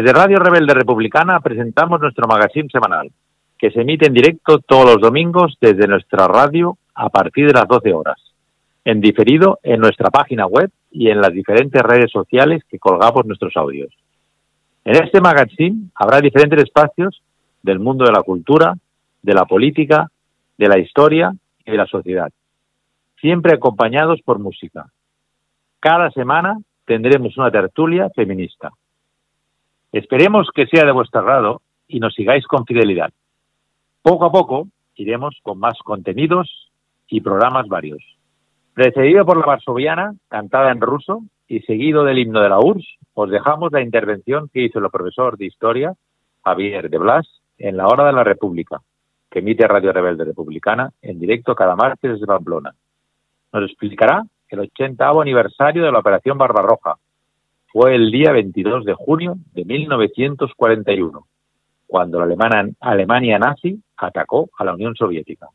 Desde Radio Rebelde Republicana presentamos nuestro magazine semanal, que se emite en directo todos los domingos desde nuestra radio a partir de las 12 horas, en diferido en nuestra página web y en las diferentes redes sociales que colgamos nuestros audios. En este magazine habrá diferentes espacios del mundo de la cultura, de la política, de la historia y de la sociedad, siempre acompañados por música. Cada semana tendremos una tertulia feminista. Esperemos que sea de vuestro agrado y nos sigáis con fidelidad. Poco a poco iremos con más contenidos y programas varios. Precedido por la varsoviana, cantada en ruso, y seguido del himno de la URSS, os dejamos la intervención que hizo el profesor de Historia, Javier de Blas, en la Hora de la República, que emite Radio Rebelde Republicana en directo cada martes desde Pamplona. Nos explicará el 80 aniversario de la Operación Barbarroja, fue el día 22 de junio de 1941, cuando la Alemania, Alemania nazi atacó a la Unión Soviética.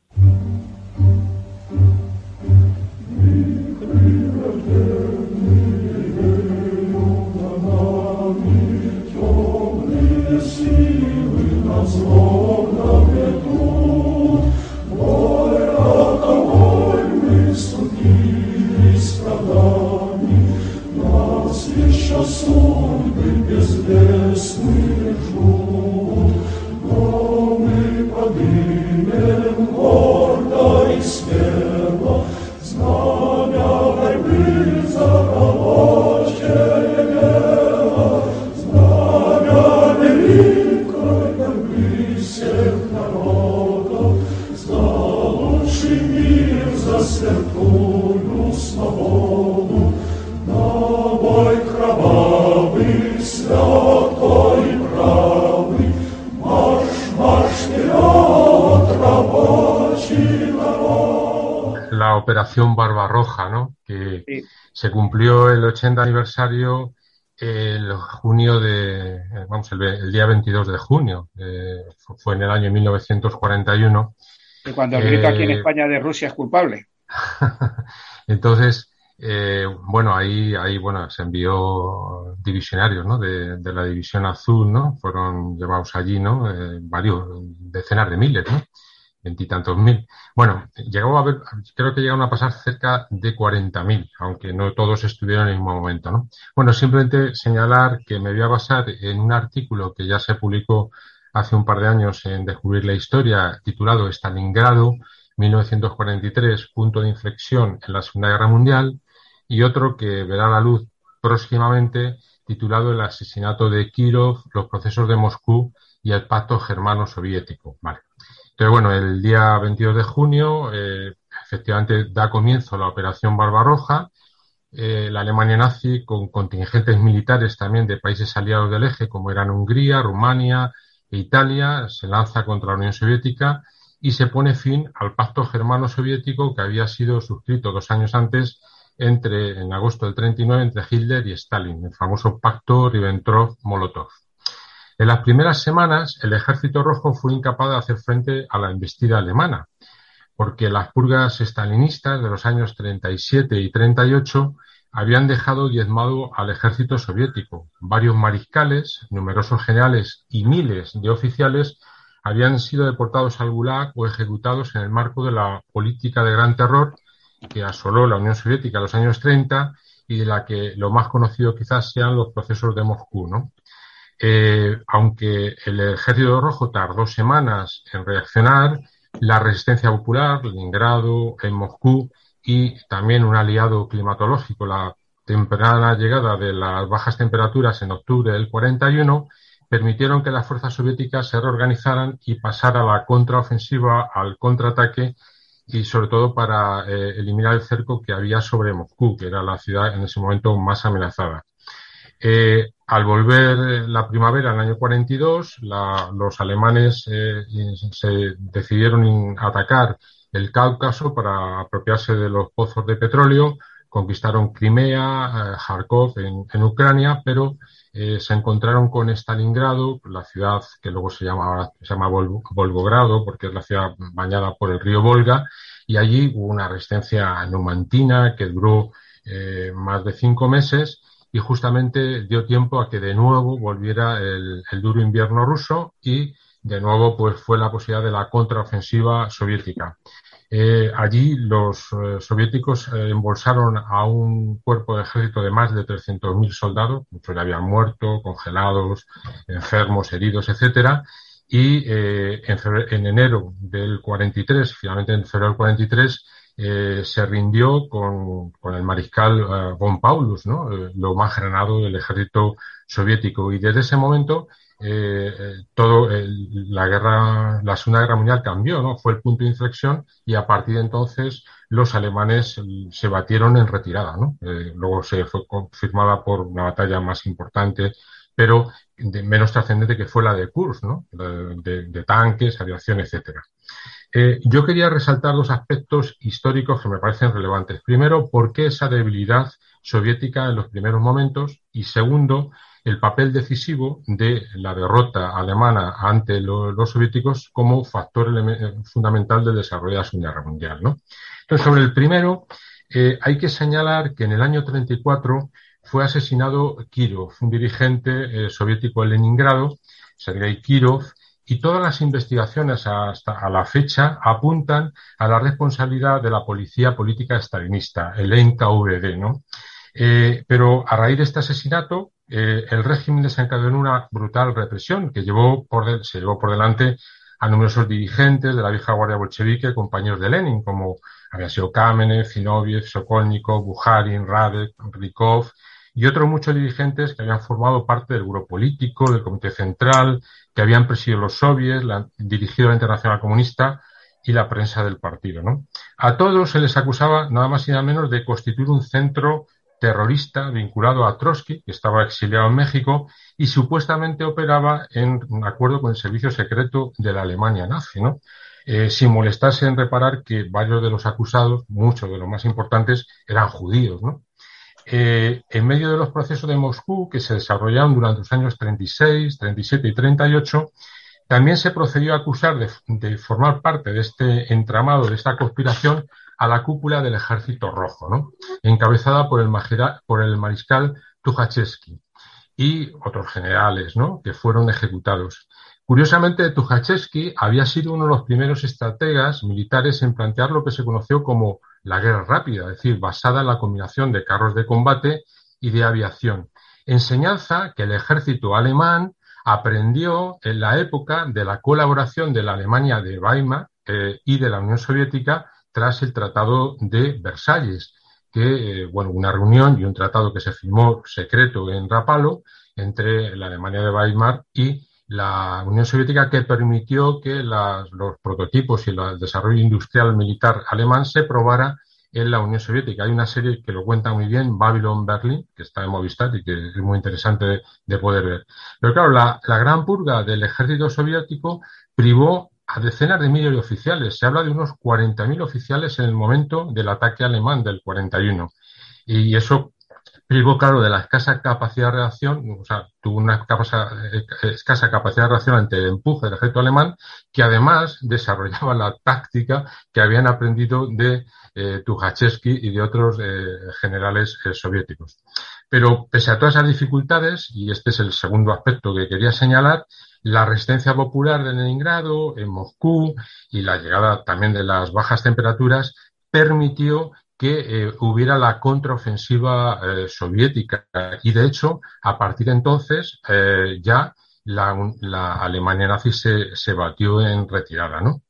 Aniversario el junio de, eh, vamos, el, el día 22 de junio, eh, fu- fue en el año 1941. Y cuando el grito aquí en Eh, España de Rusia es culpable. Entonces, eh, bueno, ahí, ahí, bueno, se envió divisionarios, ¿no? De, de la División Azul, ¿no? Fueron llevados allí, ¿no? Eh, varios, decenas de miles, ¿no? Veintitantos mil. Bueno, llegó a haber, creo que llegaron a pasar cerca de 40.000, aunque no todos estuvieron en el mismo momento, ¿no? Bueno, simplemente señalar que me voy a basar en un artículo que ya se publicó hace un par de años en Descubrir la Historia, titulado Stalingrado, 1943, punto de inflexión en la Segunda Guerra Mundial, y otro que verá la luz próximamente, titulado El asesinato de Kirov, los procesos de Moscú y el pacto germano-soviético. Vale. Entonces, bueno, el día 22 de junio, eh, efectivamente, da comienzo la Operación Barbarroja. Eh, la Alemania nazi, con contingentes militares también de países aliados del eje, como eran Hungría, Rumania e Italia, se lanza contra la Unión Soviética y se pone fin al pacto germano-soviético que había sido suscrito dos años antes entre, en agosto del 39 entre Hitler y Stalin, el famoso pacto Ribbentrop-Molotov. En las primeras semanas, el ejército rojo fue incapaz de hacer frente a la embestida alemana, porque las purgas estalinistas de los años 37 y 38 habían dejado diezmado al ejército soviético. Varios mariscales, numerosos generales y miles de oficiales habían sido deportados al Gulag o ejecutados en el marco de la política de gran terror que asoló la Unión Soviética en los años 30 y de la que lo más conocido quizás sean los procesos de Moscú, ¿no? Eh, aunque el ejército rojo tardó semanas en reaccionar, la resistencia popular, Leningrado, en Moscú y también un aliado climatológico, la temprana llegada de las bajas temperaturas en octubre del 41, permitieron que las fuerzas soviéticas se reorganizaran y pasara a la contraofensiva, al contraataque y sobre todo para eh, eliminar el cerco que había sobre Moscú, que era la ciudad en ese momento más amenazada. Eh, al volver la primavera, en el año 42, la, los alemanes eh, se decidieron atacar el Cáucaso para apropiarse de los pozos de petróleo, conquistaron Crimea, eh, Kharkov en, Ucrania, pero eh, se encontraron con Stalingrado, la ciudad que luego se llama, se llama Vol Volgogrado, porque es la ciudad bañada por el río Volga, y allí hubo una resistencia numantina que duró eh, más de cinco meses y justamente dio tiempo a que de nuevo volviera el, duro invierno ruso y de nuevo pues fue la posibilidad de la contraofensiva soviética. Eh, allí los eh, soviéticos eh, embolsaron a un cuerpo de ejército de más de 300.000 soldados, muchos ya habían muerto, congelados, enfermos, heridos, etcétera, y en, en, enero del 43, finalmente en febrero del 43, se rindió con, el mariscal von Paulus, ¿no? lo más granado del ejército soviético. Y desde ese momento eh, eh, todo la guerra, la Segunda Guerra Mundial cambió, ¿no? Fue el punto de inflexión y a partir de entonces los alemanes se batieron en retirada, ¿no? Eh, luego se fue confirmada por una batalla más importante, pero menos trascendente que fue la de Kursk, ¿no? De, de tanques, aviación, etcétera. Eh, yo quería resaltar dos aspectos históricos que me parecen relevantes. Primero, por qué esa debilidad soviética en los primeros momentos y segundo, el papel decisivo de la derrota alemana ante los, soviéticos como factor fundamental del desarrollo de la Segunda Guerra Mundial. ¿no? Entonces, sobre el primero, eh, hay que señalar que en el año 34 fue asesinado Kirov, un dirigente eh, soviético en Leningrado, Sergei Kirov, y todas las investigaciones hasta a la fecha apuntan a la responsabilidad de la policía política stalinista, el NKVD, ¿no? Eh, pero a raíz de este asesinato, eh, el régimen desencadenó una brutal represión que llevó por se llevó por delante a numerosos dirigentes de la vieja guardia bolchevique, compañeros de Lenin, como había sido Kamenev, Zinoviev, Sokolnikov, Bukharin, Radek, Rykov y otros muchos dirigentes que habían formado parte del grupo político, del Comité Central, que habían presidido los soviets, la, dirigido la Internacional Comunista y la prensa del partido. ¿no? A todos se les acusaba nada más y nada menos de constituir un centro terrorista vinculado a Trotsky, que estaba exiliado en México y supuestamente operaba en acuerdo con el servicio secreto de la Alemania nazi, ¿no? Eh, sin molestarse en reparar que varios de los acusados, muchos de los más importantes, eran judíos, ¿no? Eh, en medio de los procesos de Moscú que se desarrollaron durante los años 36, 37 y 38, también se procedió a acusar de, formar parte de este entramado, de esta conspiración, a la cúpula del Ejército Rojo, ¿no? encabezada por el, por el mariscal Tukhachevsky y otros generales ¿no? que fueron ejecutados. Curiosamente, Tukhachevsky había sido uno de los primeros estrategas militares en plantear lo que se conoció como la guerra rápida, es decir, basada en la combinación de carros de combate y de aviación. Enseñanza que el ejército alemán aprendió en la época de la colaboración de la Alemania de Weimar eh, y de la Unión Soviética tras el Tratado de Versalles, que, eh, bueno, una reunión y un tratado que se firmó secreto en Rapallo entre la Alemania de Weimar y la Unión Soviética que permitió que las, los prototipos y el desarrollo industrial militar alemán se probara en la Unión Soviética. Hay una serie que lo cuenta muy bien, Babylon Berlin, que está en Movistar y que es muy interesante de, poder ver. Pero claro, la, la, gran purga del ejército soviético privó a decenas de miles de oficiales. Se habla de unos 40.000 oficiales en el momento del ataque alemán del 41. Y eso privó, claro, de la escasa capacidad de reacción, o sea, tuvo una eh, escasa capacidad de reacción ante el empuje del ejército alemán, que además desarrollaba la táctica que habían aprendido de eh, y de otros eh, generales eh, soviéticos. Pero pese a todas esas dificultades, y este es el segundo aspecto que quería señalar, la resistencia popular de Leningrado, en Moscú y la llegada también de las bajas temperaturas permitió que eh, hubiera la contraofensiva eh, soviética. Y de hecho, a partir de entonces, eh, ya la, la, Alemania nazi se, se batió en retirada, ¿no?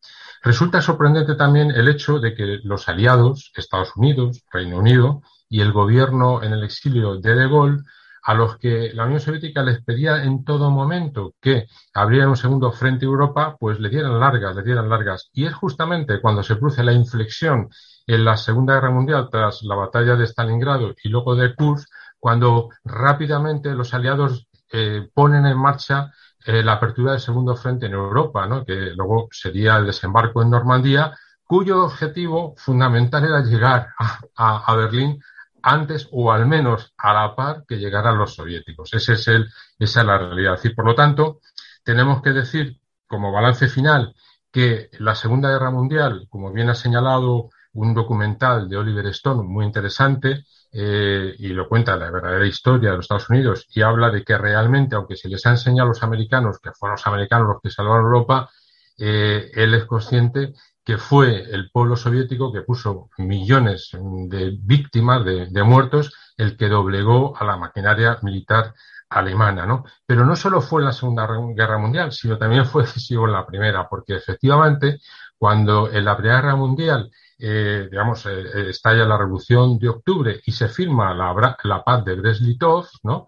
Resulta sorprendente también el hecho de que los aliados, Estados Unidos, Reino Unido y el gobierno en el exilio de De Gaulle a los que la Unión Soviética les pedía en todo momento que abrieran un segundo frente a Europa, pues le dieran largas, le dieran largas. Y es justamente cuando se produce la inflexión en la Segunda Guerra Mundial tras la batalla de Stalingrado y luego de Kursk, cuando rápidamente los aliados eh, ponen en marcha eh, la apertura del segundo frente en Europa, ¿no? que luego sería el desembarco en Normandía, cuyo objetivo fundamental era llegar a, a Berlín antes o al menos a la par que llegaran los soviéticos. Ese es el, esa es la realidad. Y por lo tanto, tenemos que decir como balance final que la Segunda Guerra Mundial, como bien ha señalado un documental de Oliver Stone muy interesante eh, y lo cuenta la verdadera historia de los Estados Unidos y habla de que realmente, aunque se les ha enseñado a los americanos que fueron los americanos los que salvaron Europa, eh, él es consciente que fue el pueblo soviético que puso millones de víctimas, de, muertos, el que doblegó a la maquinaria militar alemana, ¿no? Pero no solo fue en la Segunda Guerra Mundial, sino también fue decisivo en la Primera, porque efectivamente cuando en la Primera Guerra Mundial, eh, digamos, eh, eh, estalla la Revolución de Octubre y se firma la, la paz de Brest-Litov, ¿no?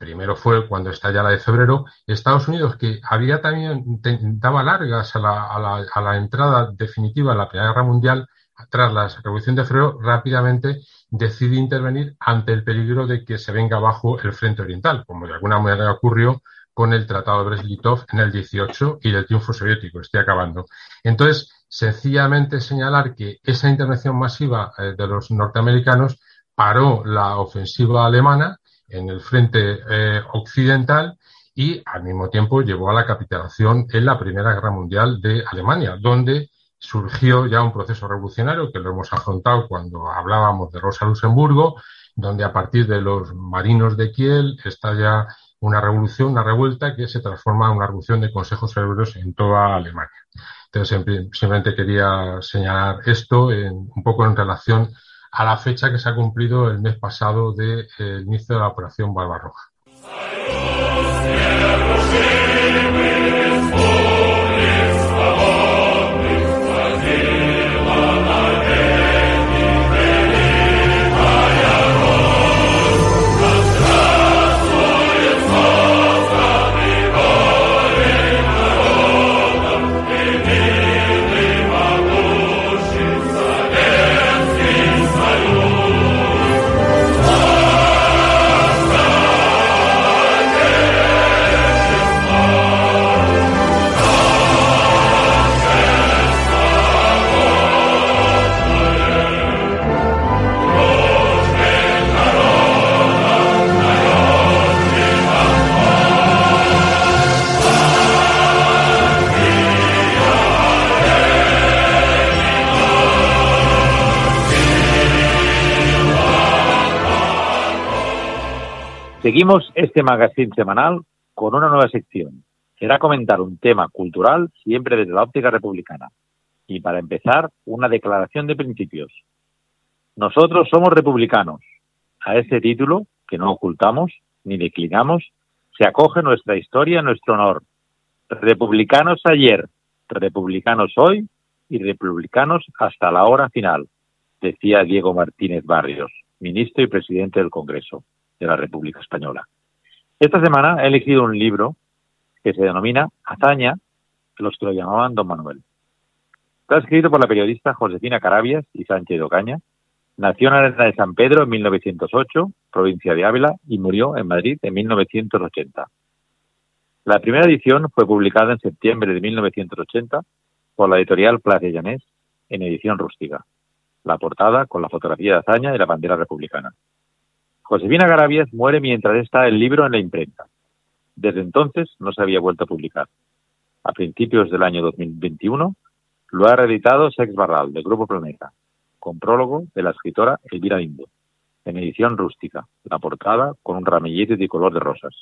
Primero fue cuando estalla la de febrero, Estados Unidos, que había también, daba largas a la, a la, a la entrada definitiva en la Primera Guerra Mundial, tras la Revolución de Febrero, rápidamente decide intervenir ante el peligro de que se venga abajo el frente oriental, como de alguna manera ocurrió con el Tratado de Brest-Litov en el 18 y del triunfo soviético. Estoy acabando. Entonces, sencillamente señalar que esa intervención masiva eh, de los norteamericanos paró la ofensiva alemana en el frente eh, occidental y al mismo tiempo llevó a la capitulación en la Primera Guerra Mundial de Alemania, donde surgió ya un proceso revolucionario que lo hemos afrontado cuando hablábamos de Rosa Luxemburgo, donde a partir de los marinos de Kiel está ya una revolución, una revuelta que se transforma en una revolución de consejos europeos en toda Alemania. Entonces, simplemente quería señalar esto un poco en relación a la fecha que se ha cumplido el mes pasado del de, eh, inicio de la operación Barbarroja. Seguimos este magazine semanal con una nueva sección. Será comentar un tema cultural siempre desde la óptica republicana. Y para empezar, una declaración de principios. Nosotros somos republicanos. A ese título, que no ocultamos ni declinamos, se acoge nuestra historia, nuestro honor. Republicanos ayer, republicanos hoy y republicanos hasta la hora final, decía Diego Martínez Barrios, ministro y presidente del Congreso de la República Española. Esta semana he elegido un libro que se denomina Hazaña, los que lo llamaban Don Manuel. Está escrito por la periodista Josefina Carabias y Sánchez Ocaña. Nació en Arena de San Pedro en 1908, provincia de Ávila, y murió en Madrid en 1980. La primera edición fue publicada en septiembre de 1980 por la editorial Plaza Llanés en edición rústica. La portada con la fotografía de Hazaña y la bandera republicana. Josefina Garabias muere mientras está el libro en la imprenta. Desde entonces no se había vuelto a publicar. A principios del año 2021 lo ha reeditado Sex Barral, del Grupo Planeta, con prólogo de la escritora Elvira Lindo, en edición rústica, la portada con un ramillete de color de rosas.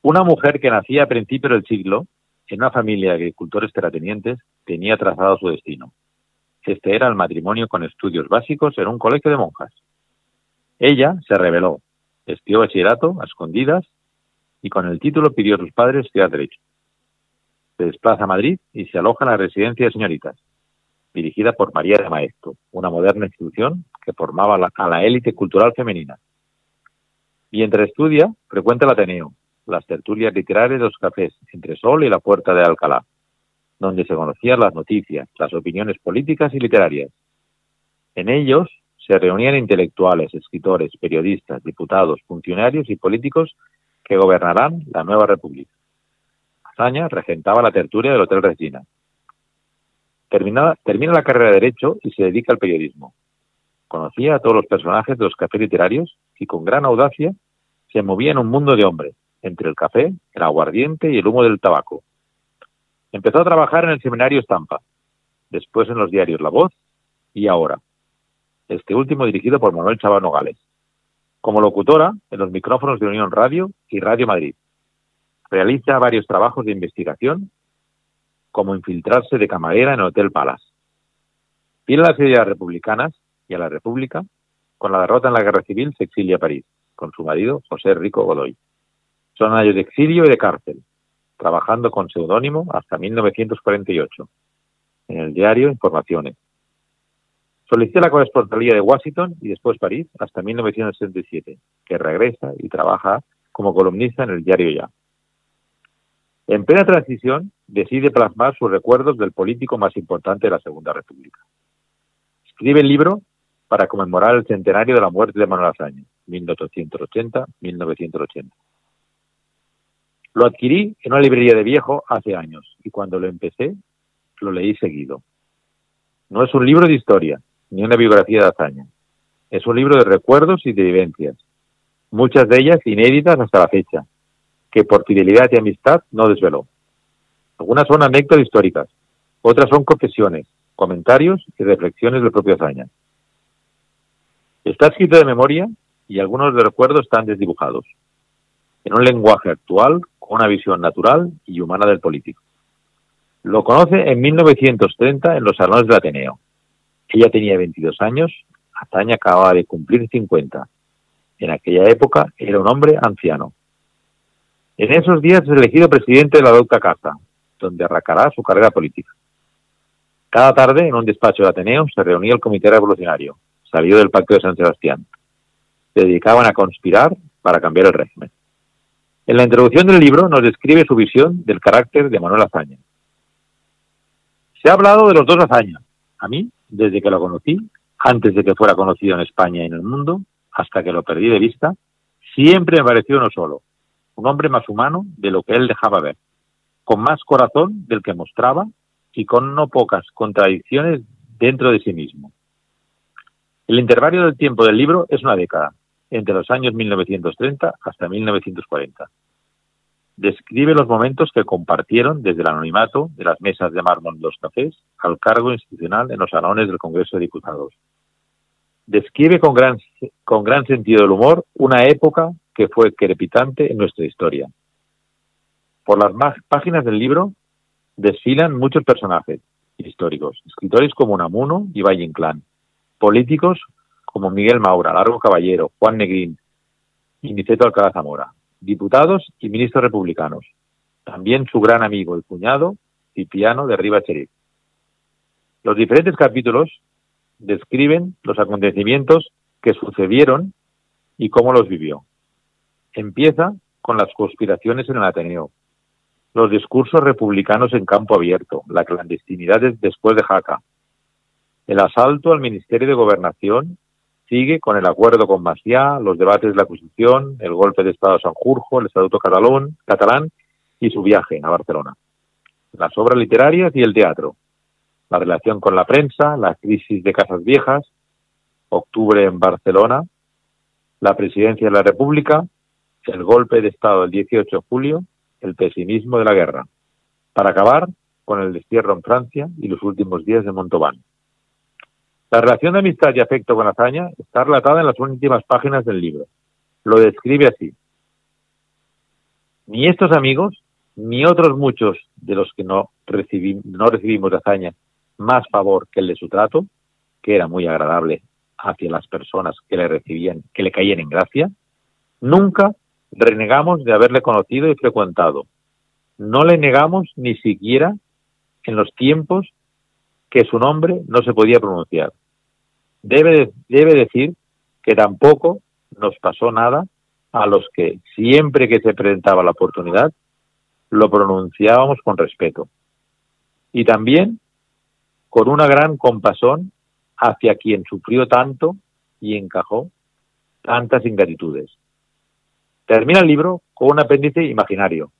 Una mujer que nacía a principios del siglo, en una familia de agricultores terratenientes, tenía trazado su destino. Este era el matrimonio con estudios básicos en un colegio de monjas. Ella se rebeló, estudió bachillerato a escondidas y con el título pidió a sus padres estudiar Derecho. Se desplaza a Madrid y se aloja en la residencia de señoritas, dirigida por María de Maestro, una moderna institución que formaba a la élite cultural femenina. Mientras estudia, frecuenta el Ateneo, las tertulias literarias de los cafés entre Sol y la Puerta de Alcalá, donde se conocían las noticias, las opiniones políticas y literarias. En ellos se reunían intelectuales, escritores, periodistas, diputados, funcionarios y políticos que gobernarán la nueva república. Azaña regentaba la tertulia del Hotel Regina. Termina, termina la carrera de Derecho y se dedica al periodismo. Conocía a todos los personajes de los cafés literarios y con gran audacia se movía en un mundo de hombres, entre el café, el aguardiente y el humo del tabaco. Empezó a trabajar en el seminario Estampa, después en los diarios La Voz y Ahora, este último dirigido por Manuel Chabano Gales. Como locutora en los micrófonos de Unión Radio y Radio Madrid. Realiza varios trabajos de investigación, como infiltrarse de camarera en el Hotel Palace. Fiel a las ideas republicanas y a la República, con la derrota en la Guerra Civil se exilia a París, con su marido José Rico Godoy. Son años de exilio y de cárcel, trabajando con seudónimo hasta 1948 en el diario Informaciones. Solicitó la corresponsalía de Washington y después París hasta 1967, que regresa y trabaja como columnista en el diario Ya. En plena transición, decide plasmar sus recuerdos del político más importante de la Segunda República. Escribe el libro para conmemorar el centenario de la muerte de Manuel Azaña, 1880-1980. Lo adquirí en una librería de viejo hace años y cuando lo empecé lo leí seguido. No es un libro de historia, ni una biografía de hazaña. Es un libro de recuerdos y de vivencias, muchas de ellas inéditas hasta la fecha, que por fidelidad y amistad no desveló. Algunas son anécdotas históricas, otras son confesiones, comentarios y reflexiones del propio hazaña. Está escrito de memoria y algunos de recuerdos están desdibujados, en un lenguaje actual con una visión natural y humana del político. Lo conoce en 1930 en los salones del Ateneo. Ella tenía 22 años, Azaña acababa de cumplir 50. En aquella época era un hombre anciano. En esos días es elegido presidente de la Docta Carta, donde arrancará su carrera política. Cada tarde, en un despacho del Ateneo, se reunía el Comité Revolucionario, salido del Pacto de San Sebastián. Se dedicaban a conspirar para cambiar el régimen. En la introducción del libro nos describe su visión del carácter de Manuel Azaña. Se ha hablado de los dos Azaña. A mí, desde que lo conocí, antes de que fuera conocido en España y en el mundo, hasta que lo perdí de vista, siempre me pareció uno solo, un hombre más humano de lo que él dejaba ver, con más corazón del que mostraba y con no pocas contradicciones dentro de sí mismo. El intervalo del tiempo del libro es una década, entre los años 1930 hasta 1940. Describe los momentos que compartieron desde el anonimato de las mesas de mármol de los cafés al cargo institucional en los salones del Congreso de Diputados. Describe con gran, con gran sentido del humor una época que fue crepitante en nuestra historia. Por las páginas del libro desfilan muchos personajes históricos, escritores como Unamuno y Valle Inclán, políticos como Miguel Maura, Largo Caballero, Juan Negrín y Niceto Alcalá Zamora, diputados y ministros republicanos. También su gran amigo y cuñado, Cipriano de Riva Cherif. Los diferentes capítulos describen los acontecimientos que sucedieron y cómo los vivió. Empieza con las conspiraciones en el Ateneo, los discursos republicanos en campo abierto, la clandestinidad después de Jaca, el asalto al Ministerio de Gobernación sigue con el acuerdo con Maciá, los debates de la Constitución, el golpe de Estado de Sanjurjo, el Estatuto catalán, catalán y su viaje a Barcelona. Las obras literarias y el teatro, la relación con la prensa, la crisis de Casas Viejas, octubre en Barcelona, la presidencia de la República, el golpe de Estado del 18 de julio, el pesimismo de la guerra, para acabar con el destierro en Francia y los últimos días de Montauban. La relación de amistad y afecto con Azaña está relatada en las últimas páginas del libro. Lo describe así. Ni estos amigos, ni otros muchos de los que no, recibimos de Azaña más favor que el de su trato, que era muy agradable hacia las personas que le recibían, que le caían en gracia, nunca renegamos de haberle conocido y frecuentado. No le negamos ni siquiera en los tiempos que su nombre no se podía pronunciar debe, decir que tampoco nos pasó nada a los que siempre que se presentaba la oportunidad lo pronunciábamos con respeto y también con una gran compasión hacia quien sufrió tanto y encajó tantas ingratitudes. Termina el libro con un apéndice imaginario.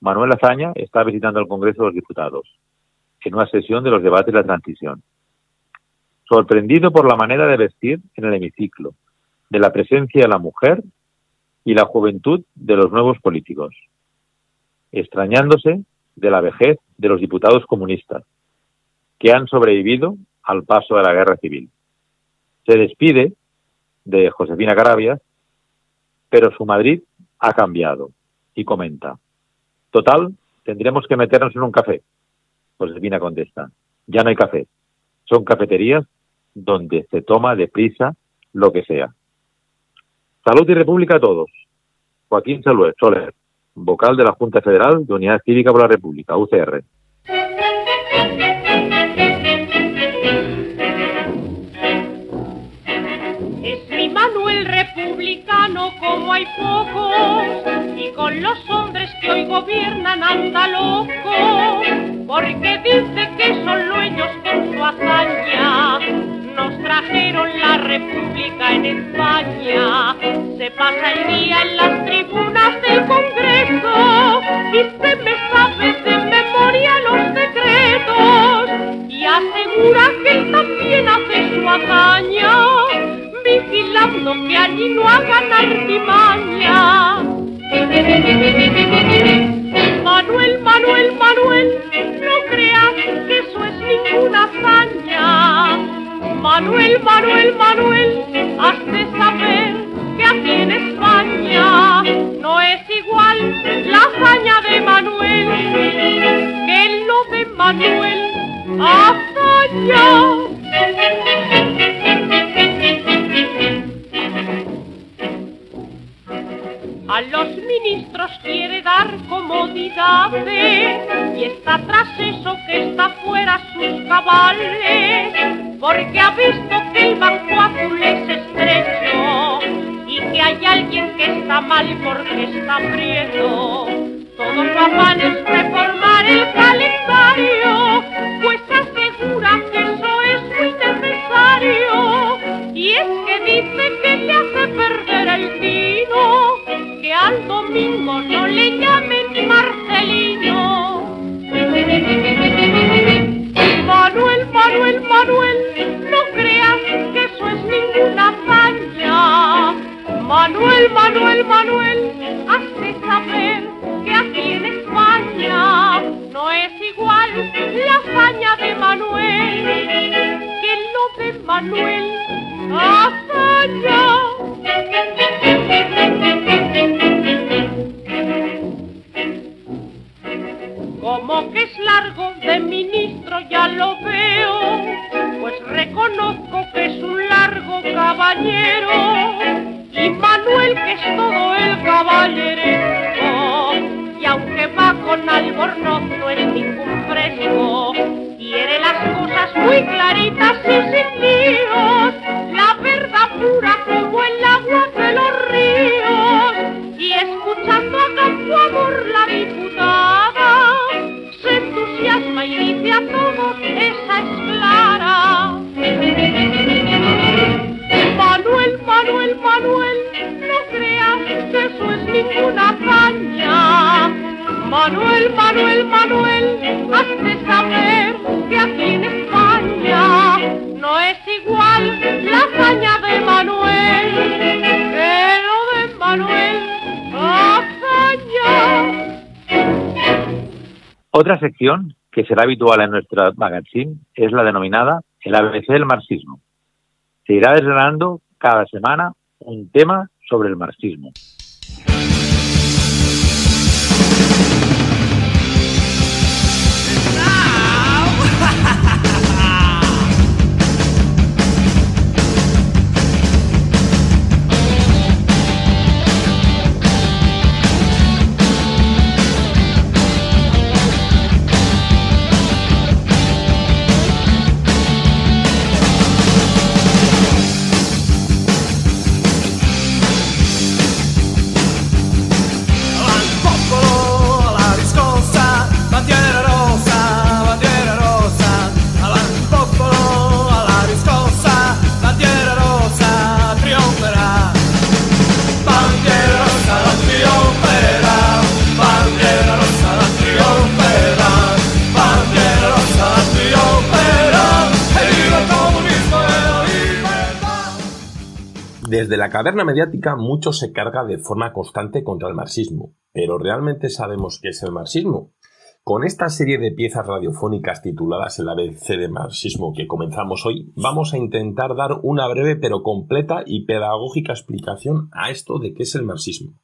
Manuel Azaña está visitando el Congreso de los Diputados en una sesión de los debates de la transición sorprendido por la manera de vestir en el hemiciclo, de la presencia de la mujer y la juventud de los nuevos políticos, extrañándose de la vejez de los diputados comunistas, que han sobrevivido al paso de la guerra civil. Se despide de Josefina Carabias, pero su Madrid ha cambiado y comenta, total, tendremos que meternos en un café. Josefina contesta, ya no hay café, son cafeterías donde se toma deprisa lo que sea. Salud y República a todos. Joaquín Soler, vocal de la Junta Federal de Unidad Cívica por la República, UCR. Es mi Manuel republicano como hay pocos y con los hombres que hoy gobiernan anda loco porque dice que son dueños con su hazaña nos trajeron la república en España se pasa el día en las tribunas del Congreso y se me sabe de memoria los decretos y asegura que él también hace su hazaña vigilando que allí no hagan artimaña. Manuel, Manuel, Manuel, no creas que eso es ninguna hazaña. Manuel, Manuel, Manuel, hazte saber que aquí en España no es igual la hazaña de Manuel que lo de Manuel hazaña. A los ministros quiere dar comodidades. Y está tras eso que está fuera sus cabales, porque ha visto que el banco azul es estrecho. Y que hay alguien que está mal porque está prieto. Todos lo afán es reformar el calendario, pues asegura que eso es muy necesario. Y es que dice que le hace perder el vino, que al domingo no le llamen Marcelino. Manuel, Manuel, Manuel, no creas que eso es ninguna hazaña. Manuel, Manuel, Manuel, hazte saber que aquí en España no es igual la hazaña de Manuel que lo de Manuel hazaña. Habitual en nuestra magazine es la denominada el ABC del marxismo. Se irá desgranando cada semana un tema sobre el marxismo. la caverna mediática mucho se carga de forma constante contra el marxismo, pero ¿realmente sabemos qué es el marxismo? Con esta serie de piezas radiofónicas tituladas El ABC de marxismo que comenzamos hoy, vamos a intentar dar una breve pero completa y pedagógica explicación a esto de qué es el marxismo.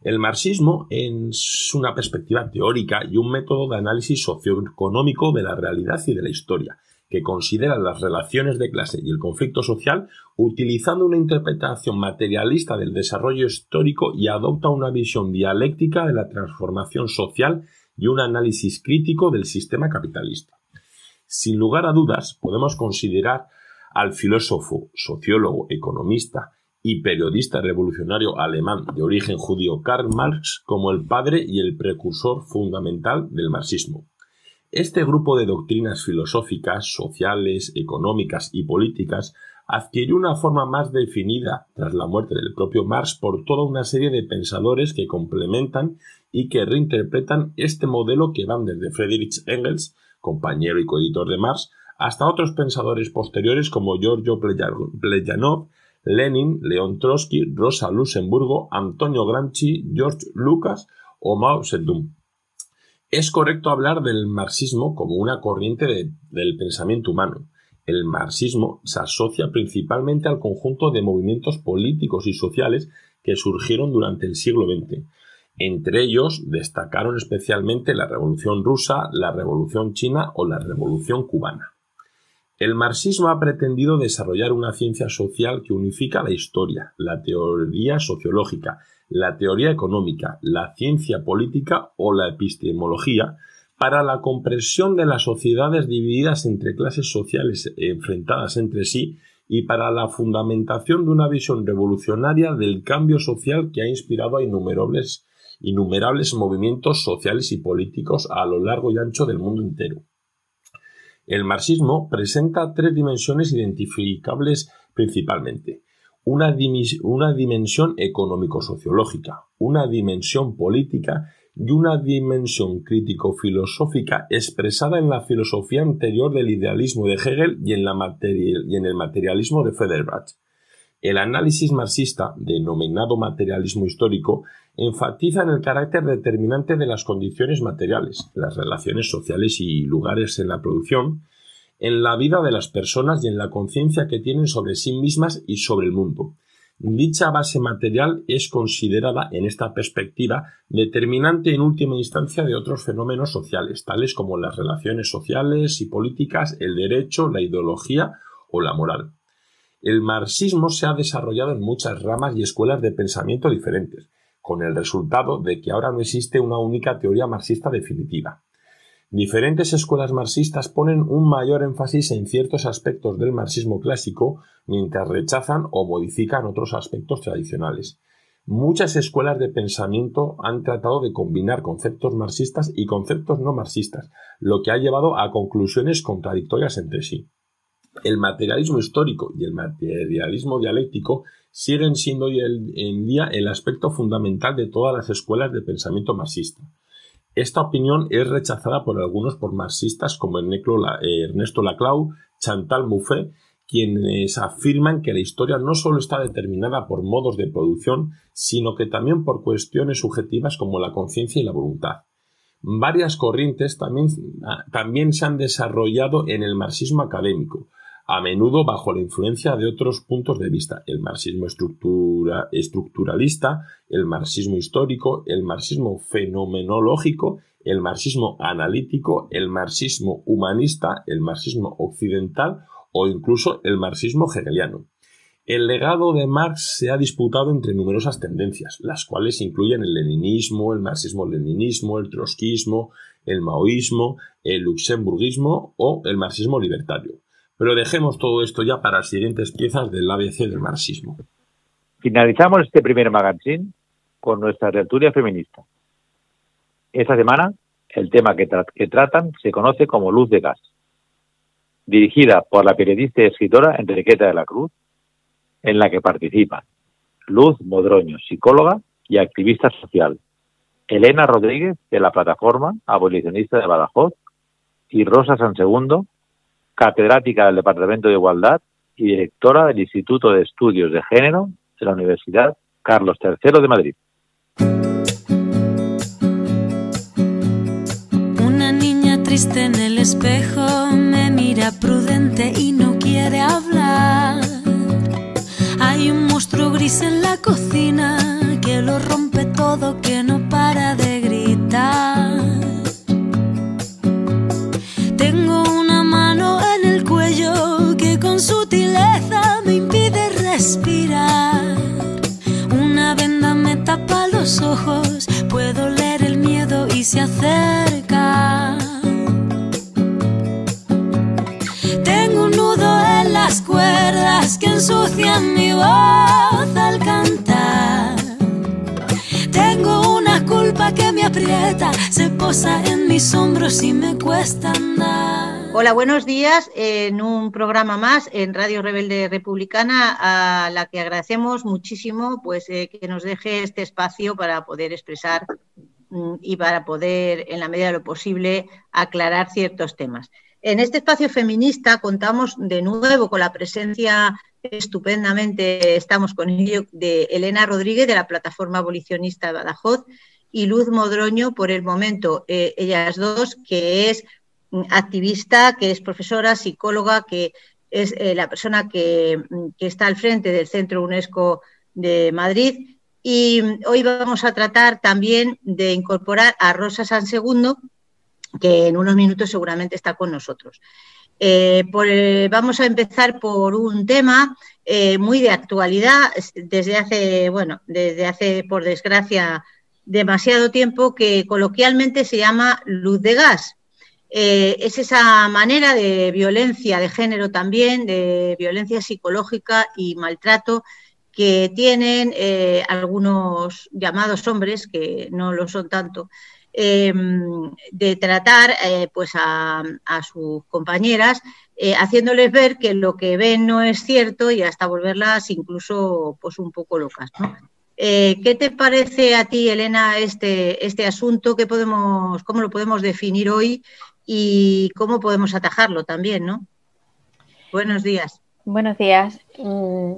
El marxismo es una perspectiva teórica y un método de análisis socioeconómico de la realidad y de la historia, que considera las relaciones de clase y el conflicto social utilizando una interpretación materialista del desarrollo histórico y adopta una visión dialéctica de la transformación social y un análisis crítico del sistema capitalista. Sin lugar a dudas, podemos considerar al filósofo, sociólogo, economista y periodista revolucionario alemán de origen judío Karl Marx como el padre y el precursor fundamental del marxismo. Este grupo de doctrinas filosóficas, sociales, económicas y políticas adquirió una forma más definida tras la muerte del propio Marx por toda una serie de pensadores que complementan y que reinterpretan este modelo que van desde Friedrich Engels, compañero y coeditor de Marx, hasta otros pensadores posteriores como Giorgio Plejanov, Lenin, León Trotsky, Rosa Luxemburgo, Antonio Gramsci, George Lucas o Mao Zedong. Es correcto hablar del marxismo como una corriente del pensamiento humano. El marxismo se asocia principalmente al conjunto de movimientos políticos y sociales que surgieron durante el siglo XX. Entre ellos destacaron especialmente la Revolución rusa, la Revolución china o la Revolución cubana. El marxismo ha pretendido desarrollar una ciencia social que unifica la historia, la teoría sociológica, la teoría económica, la ciencia política o la epistemología para la comprensión de las sociedades divididas entre clases sociales enfrentadas entre sí y para la fundamentación de una visión revolucionaria del cambio social que ha inspirado a innumerables, innumerables movimientos sociales y políticos a lo largo y ancho del mundo entero. El marxismo presenta tres dimensiones identificables principalmente. Una, dimensión económico-sociológica, una dimensión política y una dimensión crítico-filosófica expresada en la filosofía anterior del idealismo de Hegel y en, y en el materialismo de Federbach. El análisis marxista, denominado materialismo histórico, enfatiza en el carácter determinante de las condiciones materiales, las relaciones sociales y lugares en la producción, en la vida de las personas y en la conciencia que tienen sobre sí mismas y sobre el mundo. Dicha base material es considerada en esta perspectiva determinante en última instancia de otros fenómenos sociales, tales como las relaciones sociales y políticas, el derecho, la ideología o la moral. El marxismo se ha desarrollado en muchas ramas y escuelas de pensamiento diferentes, con el resultado de que ahora no existe una única teoría marxista definitiva. Diferentes escuelas marxistas ponen un mayor énfasis en ciertos aspectos del marxismo clásico, mientras rechazan o modifican otros aspectos tradicionales. Muchas escuelas de pensamiento han tratado de combinar conceptos marxistas y conceptos no marxistas, lo que ha llevado a conclusiones contradictorias entre sí. El materialismo histórico y el materialismo dialéctico siguen siendo hoy en día el aspecto fundamental de todas las escuelas de pensamiento marxista. Esta opinión es rechazada por algunos por marxistas como Ernesto Laclau, Chantal Mouffe, quienes afirman que la historia no solo está determinada por modos de producción, sino que también por cuestiones subjetivas como la conciencia y la voluntad. Varias corrientes también, también se han desarrollado en el marxismo académico, a menudo bajo la influencia de otros puntos de vista, el marxismo estructuralista, el marxismo histórico, el marxismo fenomenológico, el marxismo analítico, el marxismo humanista, el marxismo occidental o incluso el marxismo hegeliano. El legado de Marx se ha disputado entre numerosas tendencias, las cuales incluyen el leninismo, el marxismo-leninismo, el trotskismo, el maoísmo, el luxemburguismo o el marxismo libertario. Pero dejemos todo esto ya para las siguientes piezas del ABC del marxismo. Finalizamos este primer magazine con nuestra tertulia feminista. Esta semana, el tema que, que tratan se conoce como Luz de Gas, dirigida por la periodista y escritora Enriqueta de la Cruz, en la que participan Luz Modroño, psicóloga y activista social, Elena Rodríguez, de la plataforma abolicionista de Badajoz, y Rosa Sansegundo, catedrática del Departamento de Igualdad y directora del Instituto de Estudios de Género de la Universidad Carlos III de Madrid. triste en el espejo, me mira prudente y no quiere hablar. Hay un monstruo gris en la cocina que lo rompe todo, que no para respirar. Una venda me tapa los ojos, puedo leer el miedo y se acerca. Tengo un nudo en las cuerdas que ensucian mi voz al cantar. Tengo una culpa que me aprieta, se posa en mis hombros y me cuesta andar. Hola, buenos días en un programa más en Radio Rebelde Republicana a la que agradecemos muchísimo pues eh, que nos deje este espacio para poder expresar mm, y para poder en la medida de lo posible aclarar ciertos temas. En este espacio feminista contamos de nuevo con la presencia estupendamente, estamos con ello, de Elena Rodríguez de la plataforma abolicionista de Badajoz y Luz Modroño por el momento, eh, ellas dos, que es activista, que es profesora, psicóloga, que es eh, la persona que, mm, que está al frente del Centro UNESCO de Madrid. Y mm, hoy vamos a tratar también de incorporar a Rosa San Segundo, que en unos minutos seguramente está con nosotros. Eh, eh, vamos a empezar por un tema muy de actualidad desde hace, bueno, desde hace, por desgracia, demasiado tiempo, que coloquialmente se llama luz de gas. Eh, es esa manera de violencia de género también, de violencia psicológica y maltrato que tienen eh, algunos llamados hombres, que no lo son tanto, eh, de tratar eh, pues a, sus compañeras, haciéndoles ver que lo que ven no es cierto y hasta volverlas incluso pues un poco locas. ¿Qué te parece a ti, Elena, este, este asunto? ¿Qué podemos, ¿Cómo lo podemos definir hoy y cómo podemos atajarlo también? ¿no? Buenos días. Buenos días. Mm,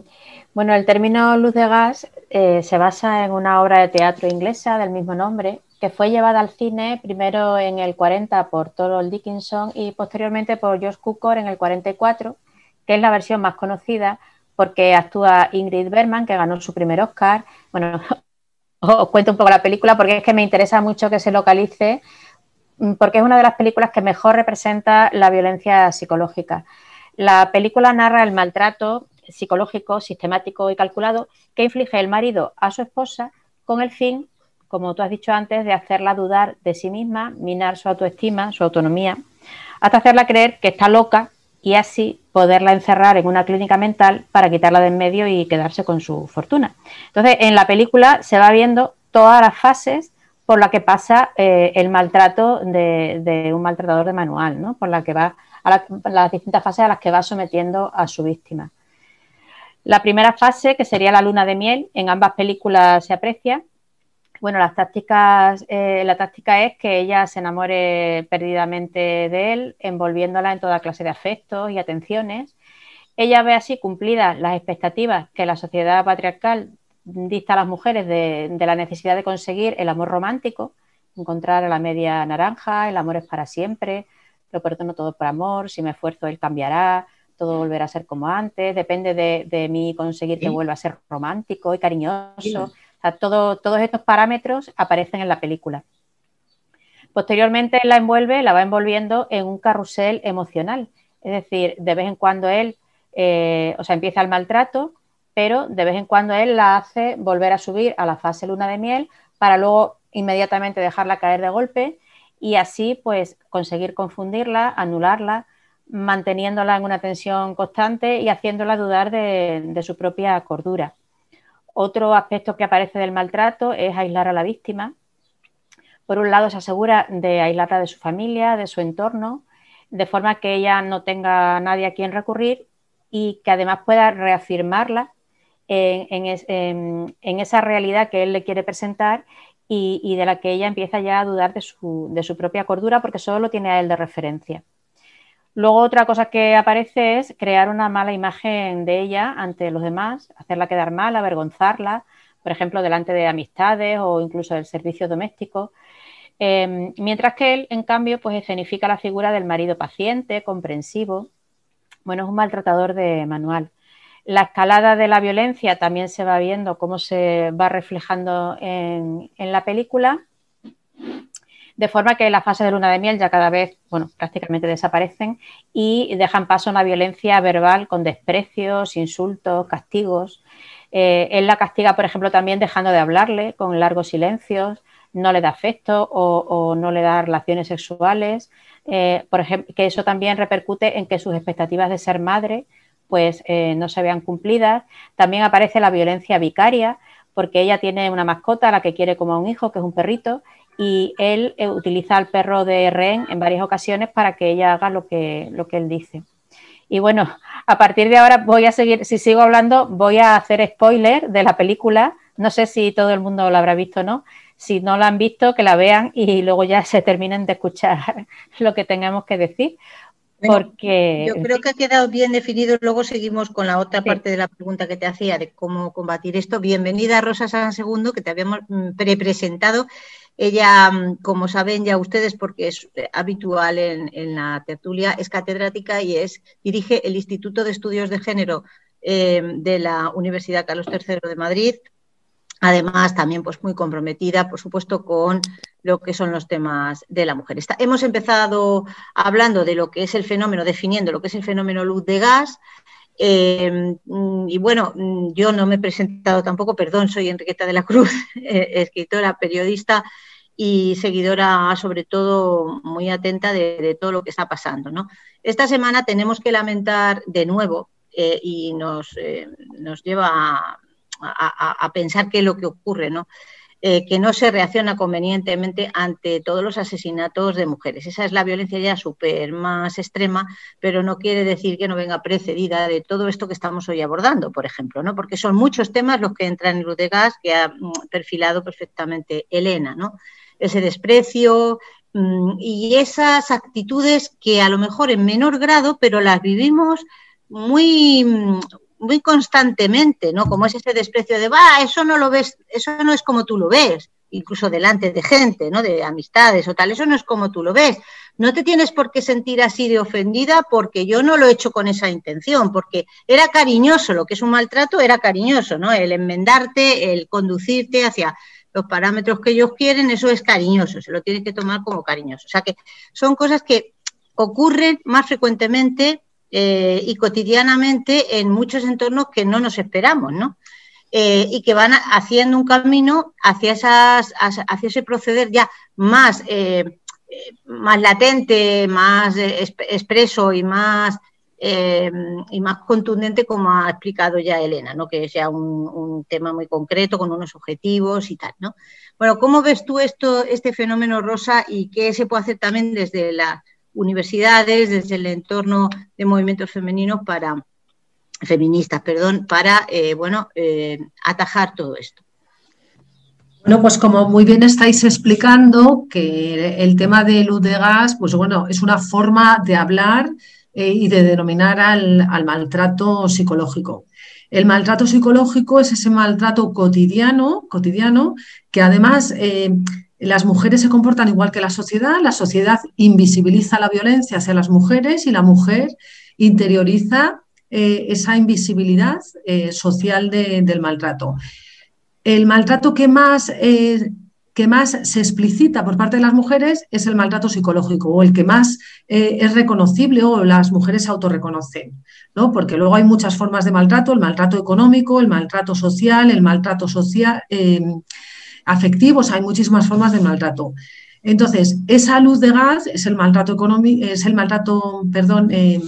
Bueno, el término luz de gas eh, se basa en una obra de teatro inglesa del mismo nombre que fue llevada al cine primero en el 40 por Torol Dickinson y posteriormente por Josh Cukor en el 44, que es la versión más conocida porque actúa Ingrid Bergman, que ganó su primer Oscar. Bueno, os cuento un poco la película porque es que me interesa mucho que se localice, porque es una de las películas que mejor representa la violencia psicológica. La película narra el maltrato psicológico, sistemático y calculado que inflige el marido a su esposa con el fin, como tú has dicho antes, de hacerla dudar de sí misma, minar su autoestima, su autonomía, hasta hacerla creer que está loca y así poderla encerrar en una clínica mental para quitarla de en medio y quedarse con su fortuna. Entonces, en la película se va viendo todas las fases por las que pasa eh, el maltrato de, un maltratador de manual, ¿no? por la que va a la, las distintas fases a las que va sometiendo a su víctima. La primera fase, que sería la luna de miel, en ambas películas se aprecia. Bueno, las tácticas, eh, la táctica es que ella se enamore perdidamente de él, envolviéndola en toda clase de afectos y atenciones. Ella ve así cumplidas las expectativas que la sociedad patriarcal dicta a las mujeres de, de la necesidad de conseguir el amor romántico, encontrar a la media naranja, el amor es para siempre, lo perdono todo por amor, si me esfuerzo él cambiará, todo volverá a ser como antes, depende de, de mí conseguir que vuelva a ser romántico y cariñoso. O sea, todo, todos estos parámetros aparecen en la película. Posteriormente la envuelve, la va envolviendo en un carrusel emocional. Es decir, de vez en cuando él, eh, o sea, empieza el maltrato, pero de vez en cuando él la hace volver a subir a la fase luna de miel para luego inmediatamente dejarla caer de golpe y así pues conseguir confundirla, anularla, manteniéndola en una tensión constante y haciéndola dudar de, de, su propia cordura. Otro aspecto que aparece del maltrato es aislar a la víctima. Por un lado, se asegura de aislarla de su familia, de su entorno, de forma que ella no tenga nadie a quien recurrir y que además pueda reafirmarla en, esa realidad que él le quiere presentar y, de la que ella empieza ya a dudar de su, propia cordura porque solo lo tiene a él de referencia. Luego otra cosa que aparece es crear una mala imagen de ella ante los demás, hacerla quedar mal, avergonzarla, por ejemplo, delante de amistades o incluso del servicio doméstico. Eh, mientras que él, en cambio, pues escenifica la figura del marido paciente, comprensivo. Bueno, es un maltratador de manual. La escalada de la violencia también se va viendo cómo se va reflejando en, la película de forma que las fases de luna de miel ya cada vez, bueno, prácticamente desaparecen y dejan paso a una violencia verbal con desprecios, insultos, castigos. Eh, él la castiga, por ejemplo, también dejando de hablarle con largos silencios, no le da afecto o, o no le da relaciones sexuales. Eh, por ejemplo, que eso también repercute en que sus expectativas de ser madre pues eh, no se vean cumplidas. También aparece la violencia vicaria, porque ella tiene una mascota a la que quiere como a un hijo, que es un perrito, y él eh, utiliza al perro de rehén en varias ocasiones para que ella haga lo que, lo que él dice. Y bueno, a partir de ahora voy a seguir, si sigo hablando, voy a hacer spoiler de la película. No sé si todo el mundo lo habrá visto o no. Si no la han visto, que la vean y luego ya se terminen de escuchar lo que tengamos que decir. Porque yo creo que ha quedado bien definido. Luego seguimos con la otra parte de la pregunta que te hacía de cómo combatir esto. Bienvenida Rosa San Segundo, que te habíamos mm, pre-presentado ella, mm, como saben ya ustedes, porque es eh, habitual en, la tertulia, es catedrática y es, dirige el Instituto de Estudios de Género eh, de la Universidad Carlos III de Madrid. Además, también pues, muy comprometida, por supuesto, con lo que son los temas de la mujer. hemos empezado hablando de lo que es el fenómeno, definiendo lo que es el fenómeno luz de gas, eh, y bueno, yo no me he presentado tampoco, perdón, soy Enriqueta de la Cruz, escritora, periodista y seguidora sobre todo muy atenta de, todo lo que está pasando. ¿no? Esta semana tenemos que lamentar de nuevo eh, y nos, eh, nos lleva a, pensar qué es lo que ocurre, ¿no? Eh, que no se reacciona convenientemente ante todos los asesinatos de mujeres. Esa es la violencia ya súper más extrema, pero no quiere decir que no venga precedida de todo esto que estamos hoy abordando, por ejemplo, ¿no? porque son muchos temas los que entran en luz de gas que ha mm, perfilado perfectamente Elena. ¿no? ese desprecio mm, y esas actitudes que a lo mejor en menor grado, pero las vivimos muy, mm, muy constantemente, ¿no? Como es ese desprecio de, va, eso no lo ves, eso no es como tú lo ves, incluso delante de gente, ¿no? De amistades o tal, eso no es como tú lo ves. No te tienes por qué sentir así de ofendida porque yo no lo he hecho con esa intención, porque era cariñoso, lo que es un maltrato era cariñoso, ¿no? El enmendarte, el conducirte hacia los parámetros que ellos quieren, eso es cariñoso, se lo tienen que tomar como cariñoso. O sea que son cosas que ocurren más frecuentemente eh, y cotidianamente en muchos entornos que no nos esperamos, ¿no? Eh, y que van haciendo un camino hacia, ese proceder ya más, eh, más latente, más expreso y más y más contundente como ha explicado ya Elena, ¿no? que es ya un, tema muy concreto con unos objetivos y tal. ¿no? Bueno, ¿cómo ves tú esto, este fenómeno rosa y qué se puede hacer también desde las universidades, desde el entorno de movimientos femeninos para feministas, perdón, para eh, bueno eh, atajar todo esto? Bueno, pues como muy bien estáis explicando, que el tema de luz de gas, pues bueno, es una forma de hablar eh, y de denominar al, maltrato psicológico. El maltrato psicológico es ese maltrato cotidiano, cotidiano que además eh, las mujeres se comportan igual que la sociedad, la sociedad invisibiliza la violencia hacia las mujeres y la mujer interioriza eh, esa invisibilidad social del maltrato. El maltrato que más que más se explicita por parte de las mujeres es el maltrato psicológico o el que más eh, es reconocible o las mujeres autorreconocen, ¿no? Porque luego hay muchas formas de maltrato, el maltrato económico, el maltrato social, el maltrato social, eh, afectivo, hay muchísimas formas de maltrato. Entonces, esa luz de gas es el maltrato económico, es el maltrato, perdón, eh,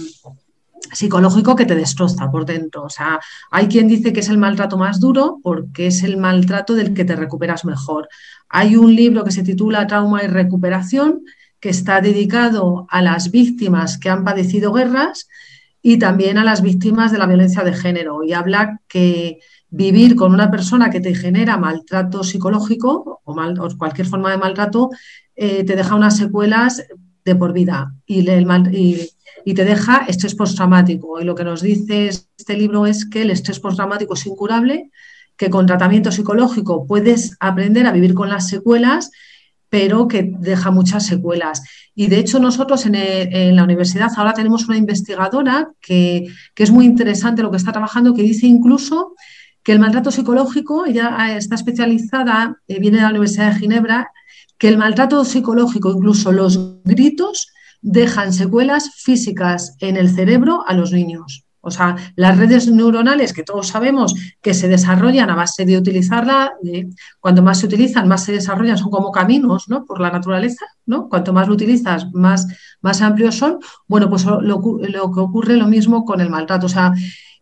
psicológico que te destroza por dentro. O sea, hay quien dice que es el maltrato más duro porque es el maltrato del que te recuperas mejor. Hay un libro que se titula Trauma y Recuperación que está dedicado a las víctimas que han padecido guerras y también a las víctimas de la violencia de género y habla que vivir con una persona que te genera maltrato psicológico o, cualquier forma de maltrato eh, te deja unas secuelas de por vida y, te deja estrés postraumático. Y lo que nos dice este libro es que el estrés postraumático es incurable, que con tratamiento psicológico puedes aprender a vivir con las secuelas pero que deja muchas secuelas. Y de hecho nosotros en, en la universidad ahora tenemos una investigadora que, que, es muy interesante lo que está trabajando, que dice incluso que el maltrato psicológico, ella está especializada, eh, viene de la Universidad de Ginebra, que el maltrato psicológico, incluso los gritos, dejan secuelas físicas en el cerebro a los niños. O sea, las redes neuronales que todos sabemos que se desarrollan a base de utilizarla, eh, cuando más se utilizan, más se desarrollan, son como caminos, ¿no? Por la naturaleza, ¿no? Cuanto más lo utilizas, más, más amplios son. Bueno, pues lo, lo que ocurre lo mismo con el maltrato. O sea,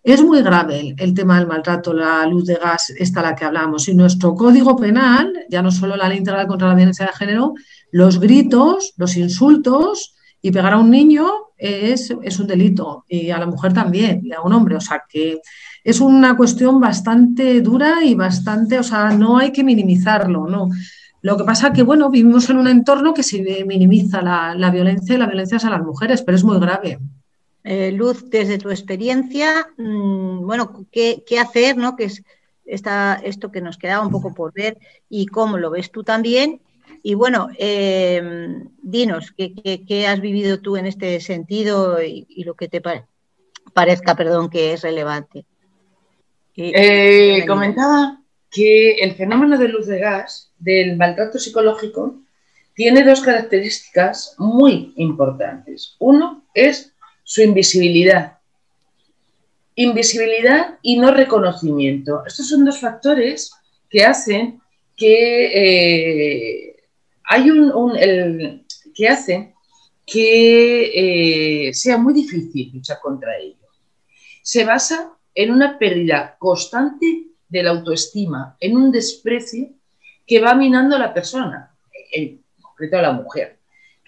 es muy grave el, tema del maltrato, la luz de gas, esta la que hablamos. Y nuestro código penal, ya no solo la ley integral contra la violencia de género, los gritos, los insultos, y pegar a un niño es, es, un delito, y a la mujer también, y a un hombre. O sea que es una cuestión bastante dura y bastante, o sea, no hay que minimizarlo, ¿no? Lo que pasa que, bueno, vivimos en un entorno que se minimiza la, la violencia y la violencia es a las mujeres, pero es muy grave. Eh, Luz, desde tu experiencia, mmm, bueno, ¿qué, ¿qué, hacer, no? Que es esta, esto que nos quedaba un poco por ver y cómo lo ves tú también y bueno, eh, dinos, ¿qué, ¿qué, qué, has vivido tú en este sentido y, y lo que te pare, parezca, perdón, que es relevante? Eh, comentaba que el fenómeno de luz de gas, del maltrato psicológico, tiene dos características muy importantes. Uno es su invisibilidad. Invisibilidad y no reconocimiento. Estos son dos factores que hacen que eh, hay un, que hace que eh, sea muy difícil luchar contra ello. Se basa en una pérdida constante de la autoestima, en un desprecio que va minando a la persona, en concreto a la mujer,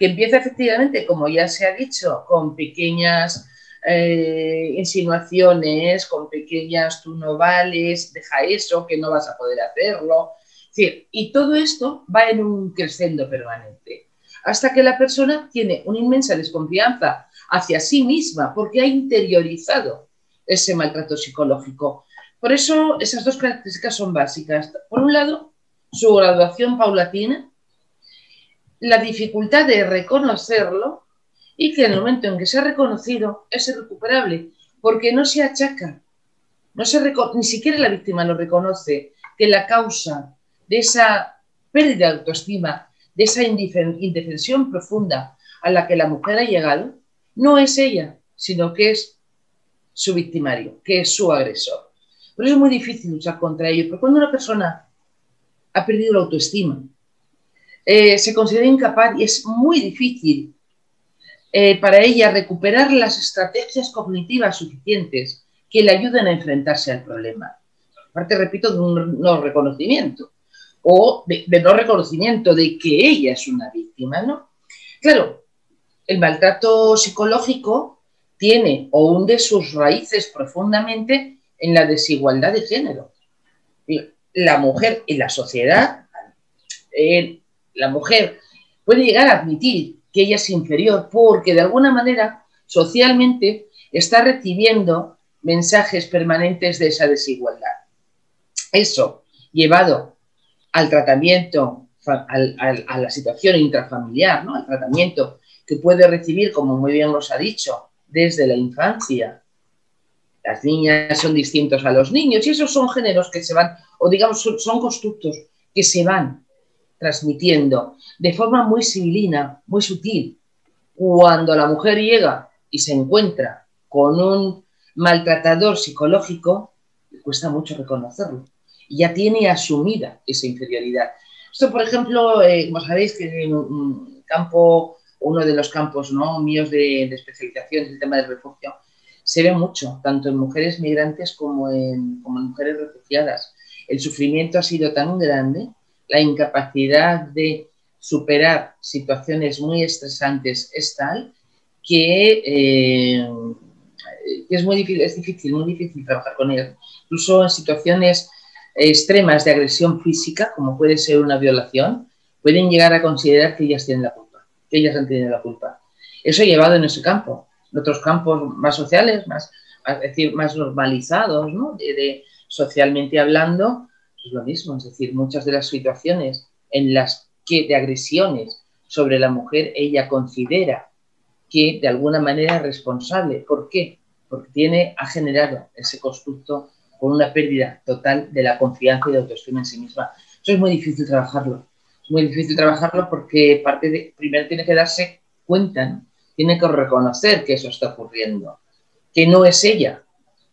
que empieza efectivamente, como ya se ha dicho, con pequeñas eh, insinuaciones, con pequeñas tú vales, deja eso, que no vas a poder hacerlo, y todo esto va en un crescendo permanente, hasta que la persona tiene una inmensa desconfianza hacia sí misma, porque ha interiorizado ese maltrato psicológico. Por eso esas dos características son básicas. Por un lado, su graduación paulatina, la dificultad de reconocerlo y que en el momento en que se ha reconocido es irrecuperable, porque no se achaca, no se ni siquiera la víctima lo reconoce, que la causa de esa pérdida de autoestima, de esa indefensión profunda a la que la mujer ha llegado, no es ella, sino que es su victimario, que es su agresor. Por eso es muy difícil luchar contra ello, porque cuando una persona ha perdido la autoestima, eh, se considera incapaz y es muy difícil eh, para ella recuperar las estrategias cognitivas suficientes que le ayuden a enfrentarse al problema. Aparte, repito, de un no reconocimiento o de, no reconocimiento de que ella es una víctima, ¿no? Claro, el maltrato psicológico tiene o hunde sus raíces profundamente en la desigualdad de género. La mujer en la sociedad, eh, la mujer puede llegar a admitir que ella es inferior porque de alguna manera socialmente está recibiendo mensajes permanentes de esa desigualdad. Eso, llevado al tratamiento, a la situación intrafamiliar, ¿no? al tratamiento que puede recibir, como muy bien nos ha dicho, desde la infancia. Las niñas son distintos a los niños y esos son géneros que se van, o digamos, son constructos que se van transmitiendo de forma muy civilina, muy sutil. Cuando la mujer llega y se encuentra con un maltratador psicológico, le cuesta mucho reconocerlo ya tiene asumida esa inferioridad. Esto, por ejemplo, eh, como sabéis que en un campo, uno de los campos ¿no? míos de, de, especialización es el tema del refugio, se ve mucho, tanto en mujeres migrantes como en, como en mujeres refugiadas. El sufrimiento ha sido tan grande, la incapacidad de superar situaciones muy estresantes es tal que, eh, que es muy difícil, es difícil, muy difícil trabajar con ellas. Incluso en situaciones extremas de agresión física, como puede ser una violación, pueden llegar a considerar que ellas tienen la culpa, que ellas han tenido la culpa. Eso llevado en ese campo. En otros campos más sociales, más, es decir, más normalizados, ¿no? de, socialmente hablando, es lo mismo. Es decir, muchas de las situaciones en las que de agresiones sobre la mujer ella considera que de alguna manera es responsable. ¿Por qué? Porque tiene, ha generado ese constructo con una pérdida total de la confianza y de autoestima en sí misma. Eso es muy difícil trabajarlo. Es muy difícil trabajarlo porque parte de, primero tiene que darse cuenta, tiene que reconocer que eso está ocurriendo, que no es ella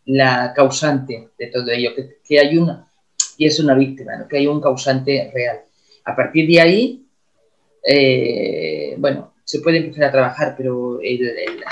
la causante de todo ello, que hay una, y es una víctima, ¿no? que hay un causante real. A partir de ahí, eh, bueno, se puede empezar a trabajar, pero el, el,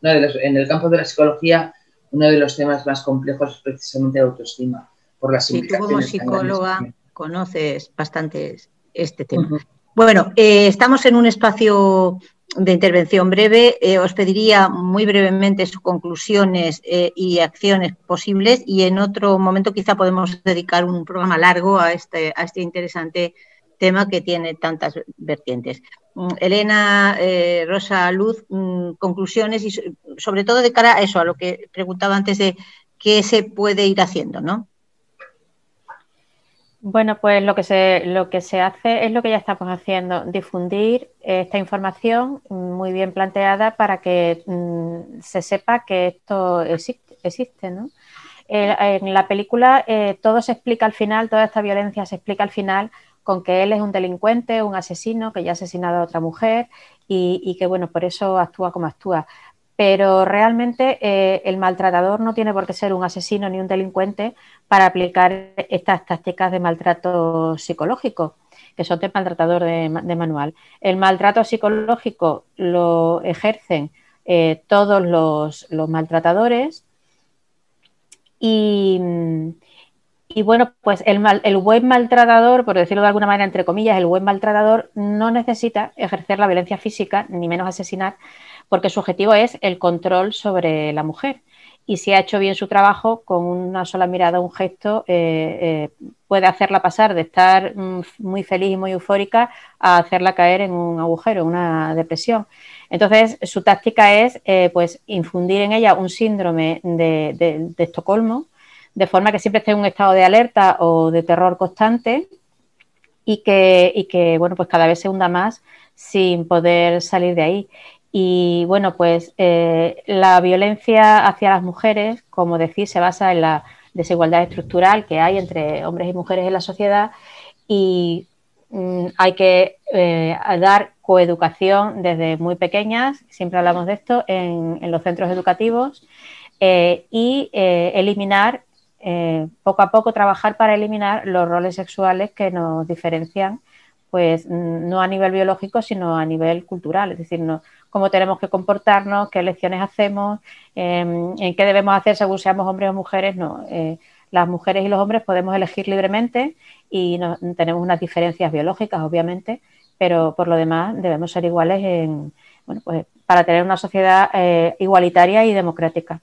uno de los, en el campo de la psicología, uno de los temas más complejos es precisamente la autoestima, por las Sí, tú como psicóloga conoces bastante este tema. Bueno, eh, estamos en un espacio de intervención breve. Eh, os pediría muy brevemente sus conclusiones eh, y acciones posibles y en otro momento quizá podemos dedicar un programa largo a este, a este interesante tema que tiene tantas vertientes. Mm, Elena, eh, Rosa, Luz, mm, conclusiones y so- sobre todo de cara a eso, a lo que preguntaba antes de qué se puede ir haciendo, ¿no? Bueno, pues lo que se, lo que se hace es lo que ya estamos haciendo, difundir esta información muy bien planteada para que mm, se sepa que esto existe, ¿no? Eh, en la película eh, todo se explica al final, toda esta violencia se explica al final con que él es un delincuente, un asesino que ya ha asesinado a otra mujer y, y que, bueno, por eso actúa como actúa. Pero realmente eh, el maltratador no tiene por qué ser un asesino ni un delincuente para aplicar estas tácticas de maltrato psicológico, que son de maltratador de, de manual. El maltrato psicológico lo ejercen eh, todos los, maltratadores y, bueno, pues el, buen maltratador, por decirlo de alguna manera, entre comillas, el buen maltratador no necesita ejercer la violencia física, ni menos asesinar, porque su objetivo es el control sobre la mujer. Y si ha hecho bien su trabajo, con una sola mirada, un gesto, eh, eh, puede hacerla pasar de estar mm, muy feliz y muy eufórica a hacerla caer en un agujero, una depresión. Entonces, su táctica es eh, pues infundir en ella un síndrome de, de, de Estocolmo, de forma que siempre esté en un estado de alerta o de terror constante y que, y que, bueno, pues cada vez se hunda más sin poder salir de ahí. Y bueno, pues eh, la violencia hacia las mujeres, como decís, se basa en la desigualdad estructural que hay entre hombres y mujeres en la sociedad y mm, hay que eh, dar coeducación desde muy pequeñas, siempre hablamos de esto, en, los centros educativos eh, y eliminar poco a poco trabajar para eliminar los roles sexuales que nos diferencian, pues no a nivel biológico, sino a nivel cultural, es decir, no, cómo tenemos que comportarnos, qué lecciones hacemos, eh, en qué debemos hacer según seamos hombres o mujeres, no. Eh, las mujeres y los hombres podemos elegir libremente y tenemos unas diferencias biológicas, obviamente, pero por lo demás debemos ser iguales en, bueno, pues, para tener una sociedad eh, igualitaria y democrática.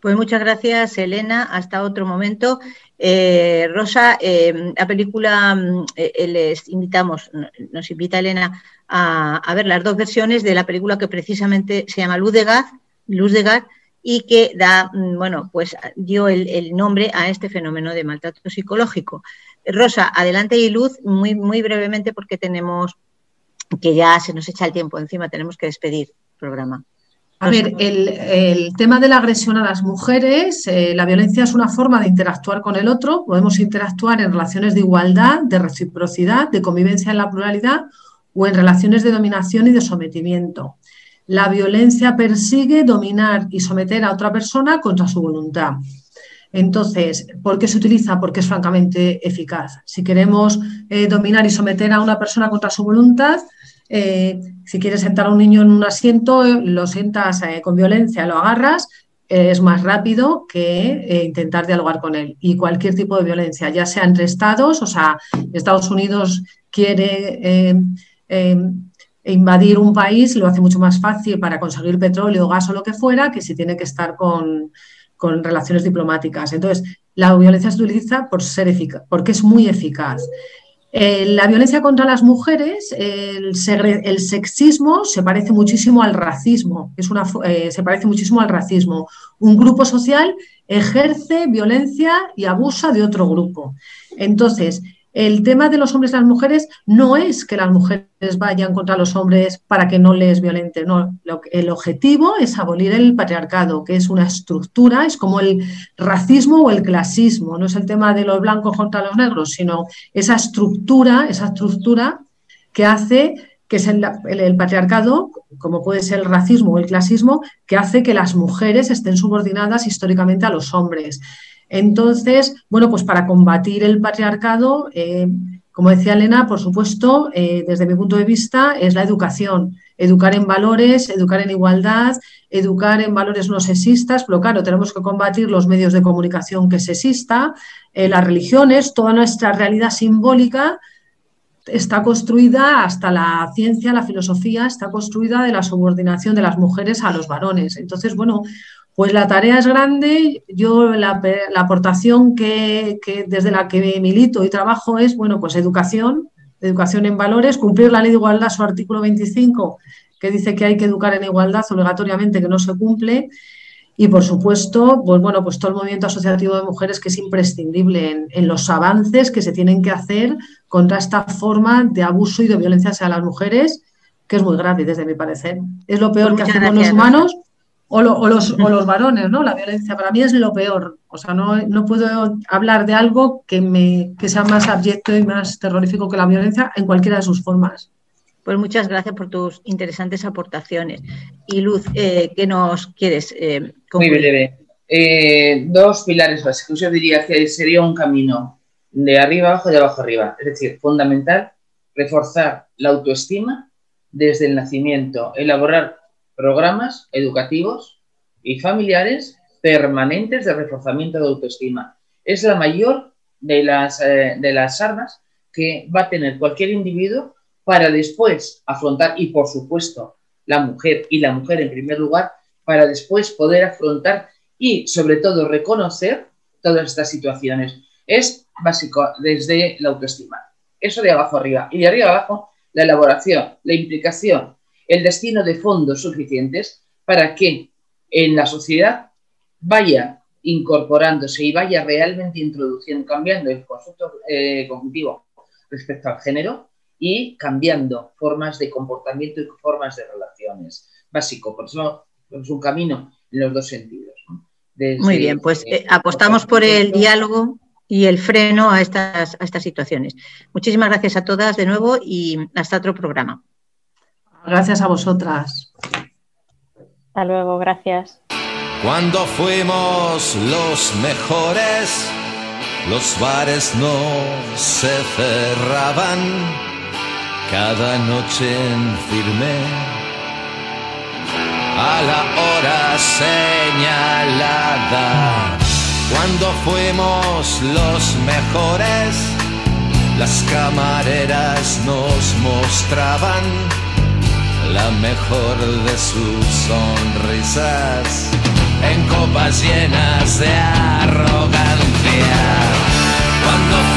Pues muchas gracias, Elena. Hasta otro momento. Eh, Rosa, eh, la película eh, les invitamos, nos invita Elena a, ver las dos versiones de la película que precisamente se llama Luz de Gas, Luz de Gas y que da, bueno, pues dio el, el, nombre a este fenómeno de maltrato psicológico. Rosa, adelante y Luz, muy, muy brevemente porque tenemos que ya se nos echa el tiempo encima, tenemos que despedir el programa. A ver, el, el, tema de la agresión a las mujeres, eh, la violencia es una forma de interactuar con el otro. Podemos interactuar en relaciones de igualdad, de reciprocidad, de convivencia en la pluralidad o en relaciones de dominación y de sometimiento. La violencia persigue dominar y someter a otra persona contra su voluntad. Entonces, ¿por qué se utiliza? Porque es francamente eficaz. Si queremos eh, dominar y someter a una persona contra su voluntad, eh, si quieres sentar a un niño en un asiento, lo sientas eh, con violencia, lo agarras, eh, es más rápido que intentar dialogar con él. Y cualquier tipo de violencia, ya sea entre estados, o sea, Estados Unidos quiere eh, invadir un país, lo hace mucho más fácil para conseguir petróleo, gas o lo que fuera, que si tiene que estar con, con relaciones diplomáticas. Entonces, la violencia se utiliza por ser eficaz, porque es muy eficaz. Eh, la violencia contra las mujeres, el, sexismo se parece muchísimo al racismo, es una, eh, se parece muchísimo al racismo. Un grupo social ejerce violencia y abusa de otro grupo. Entonces, el tema de los hombres y las mujeres no es que las mujeres vayan contra los hombres para que no les violenten, no. El objetivo es abolir el patriarcado, que es una estructura, es como el racismo o el clasismo, no es el tema de los blancos contra los negros, sino esa estructura, esa estructura que hace que es el patriarcado, como puede ser el racismo o el clasismo, que hace que las mujeres estén subordinadas históricamente a los hombres. Entonces, bueno, pues para combatir el patriarcado, eh, como decía Elena, por supuesto, eh, desde mi punto de vista, es la educación. Educar en valores, educar en igualdad, educar en valores no sexistas, pero claro, tenemos que combatir los medios de comunicación que sexista, eh, las religiones, toda nuestra realidad simbólica está construida hasta la ciencia, la filosofía, está construida de la subordinación de las mujeres a los varones. Entonces, bueno, pues la tarea es grande. Yo la, la aportación que, que desde la que milito y trabajo es, bueno, pues educación, educación en valores, cumplir la ley de igualdad, su artículo 25, que dice que hay que educar en igualdad obligatoriamente, que no se cumple. Y por supuesto, pues bueno, pues todo el movimiento asociativo de mujeres que es imprescindible en, en los avances que se tienen que hacer contra esta forma de abuso y de violencia hacia las mujeres, que es muy grave desde mi parecer. Es lo peor Pues que hacemos gracias, los humanos o, lo- o los, o los varones, ¿no? La violencia para mí es lo peor. O sea, no, no puedo hablar de algo que, me, que sea más abyecto y más terrorífico que la violencia en cualquiera de sus formas. Pues muchas gracias por tus interesantes aportaciones. Y Luz, eh, ¿qué nos quieres eh, Muy breve. Eh, dos pilares básicos. Yo diría que sería un camino de arriba abajo y de abajo arriba. Es decir, fundamental, reforzar la autoestima desde el nacimiento, elaborar programas educativos y familiares permanentes de reforzamiento de autoestima. Es la mayor de las, eh, de las armas que va a tener cualquier individuo para después afrontar, y por supuesto la mujer, y la mujer en primer lugar, para después poder afrontar y sobre todo reconocer todas estas situaciones. Es básico desde la autoestima. Eso de abajo arriba. Y de arriba abajo, la elaboración, la implicación, el destino de fondos suficientes para que en la sociedad vaya incorporándose y vaya realmente introduciendo, cambiando el concepto eh, cognitivo respecto al género y cambiando formas de comportamiento y formas de relaciones. Básico, por eso es un camino en los dos sentidos. ¿no? Desde, Muy bien, pues eh, apostamos por el diálogo y el freno a estas, a estas situaciones. Muchísimas gracias a todas de nuevo y hasta otro programa. Gracias a vosotras. Hasta luego, gracias. Cuando fuimos los mejores, los bares no se cerraban cada noche en firme. A la hora señalada, cuando fuimos los mejores, las camareras nos mostraban la mejor de sus sonrisas en copas llenas de arrogancia. Cuando